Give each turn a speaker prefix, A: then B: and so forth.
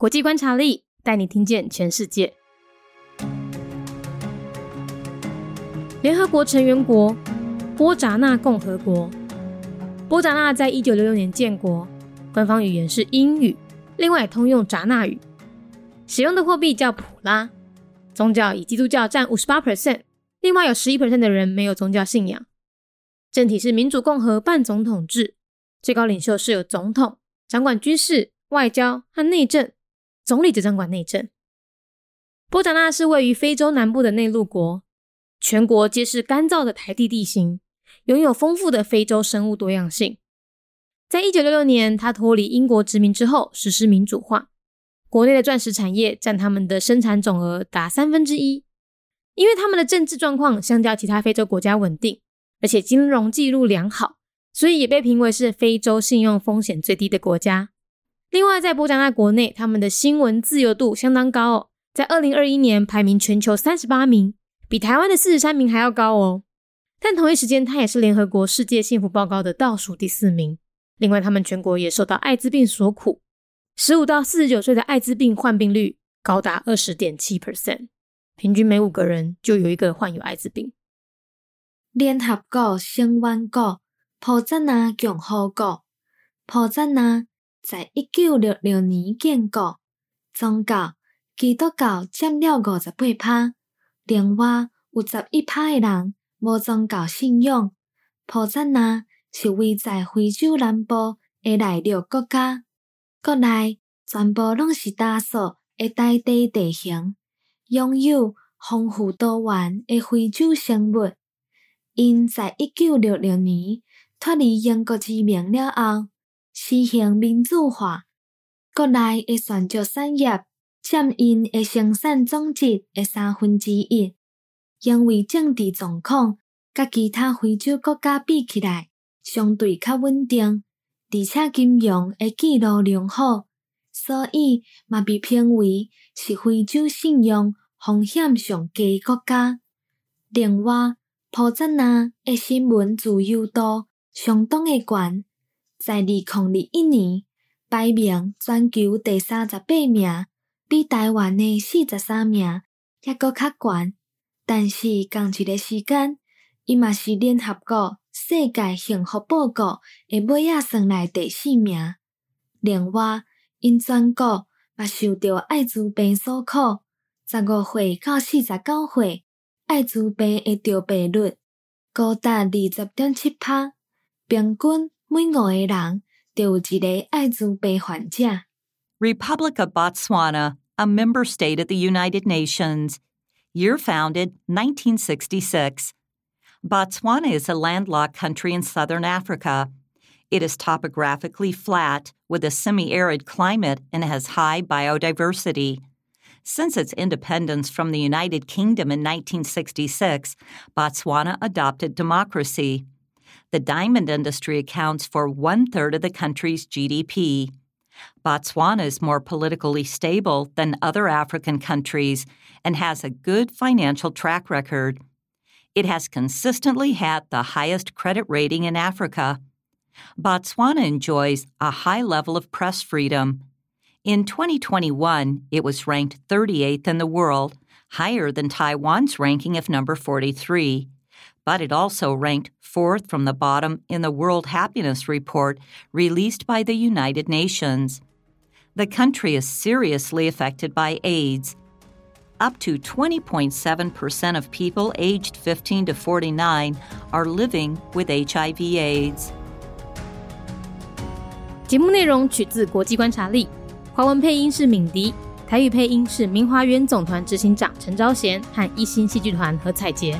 A: 国际观察力带你听见全世界。联合国成员国波扎纳共和国。波扎纳在一九六六年建国，官方语言是英语，另外通用扎纳语，使用的货币叫普拉。宗教以基督教占五十八 percent，另外有十一 percent 的人没有宗教信仰。政体是民主共和半总统制，最高领袖是有总统，掌管军事、外交和内政，总理则掌管内政。波扎纳是位于非洲南部的内陆国，全国皆是干燥的台地地形，拥有丰富的非洲生物多样性。在一九六六年，他脱离英国殖民之后，实施民主化。国内的钻石产业占他们的生产总额达三分之一，因为他们的政治状况相较其他非洲国家稳定，而且金融记录良好，所以也被评为是非洲信用风险最低的国家。另外，在波加纳国内，他们的新闻自由度相当高哦，在二零二一年排名全球三十八名，比台湾的四十三名还要高哦。但同一时间，它也是联合国世界幸福报告的倒数第四名。另外，他们全国也受到艾滋病所苦。十五到四十九岁的艾滋病患病率高达二十点七 percent，平均每五个人就有一个患有艾滋病。
B: 联合国成员国普扎纳共和国，普扎纳在一九六六年建国，宗教基督教占了五十八趴，另外有十一趴的人无宗教信仰。普扎纳是位在非洲南部的内陆国家。国内全部拢是大树的大地地形，拥有丰富多元的非洲生物。因在一九六六年脱离英国殖民了后，实行民主化。国内的选择产业占因的生产总值的三分之一。因为政治状况甲其他非洲国家比起来，相对较稳定。而且金融的记录良好，所以嘛被评为是非洲信用风险上低国家。另外，普扎纳的新闻自由度相当的高，在二零二一年排名全球第三十八名，比台湾的四十三名还阁较悬。但是同一个时间，伊嘛是联合国。世界幸福报告的尾仔算来第四名。另外，因全国嘛受到艾滋病所苦，十五岁到四十九岁，艾滋病的着病率高达二十点七趴，平均每五个人就有一个艾滋病患者。
C: Republic of Botswana, a member state of the United Nations. Year founded 1966. Botswana is a landlocked country in southern Africa. It is topographically flat with a semi arid climate and has high biodiversity. Since its independence from the United Kingdom in 1966, Botswana adopted democracy. The diamond industry accounts for one third of the country's GDP. Botswana is more politically stable than other African countries and has a good financial track record. It has consistently had the highest credit rating in Africa. Botswana enjoys a high level of press freedom. In 2021, it was ranked 38th in the world, higher than Taiwan's ranking of number 43 But it also ranked fourth from the bottom in the World Happiness Report released by the United Nations. The country is seriously affected by AIDS up to 20.7% of people aged 15 to 49 are living with HIV/AIDS.
A: 节目内容取自国际观察力，华文配音是敏迪，台语配音是明华园总团执行长陈昭贤和一星戏剧团何彩杰，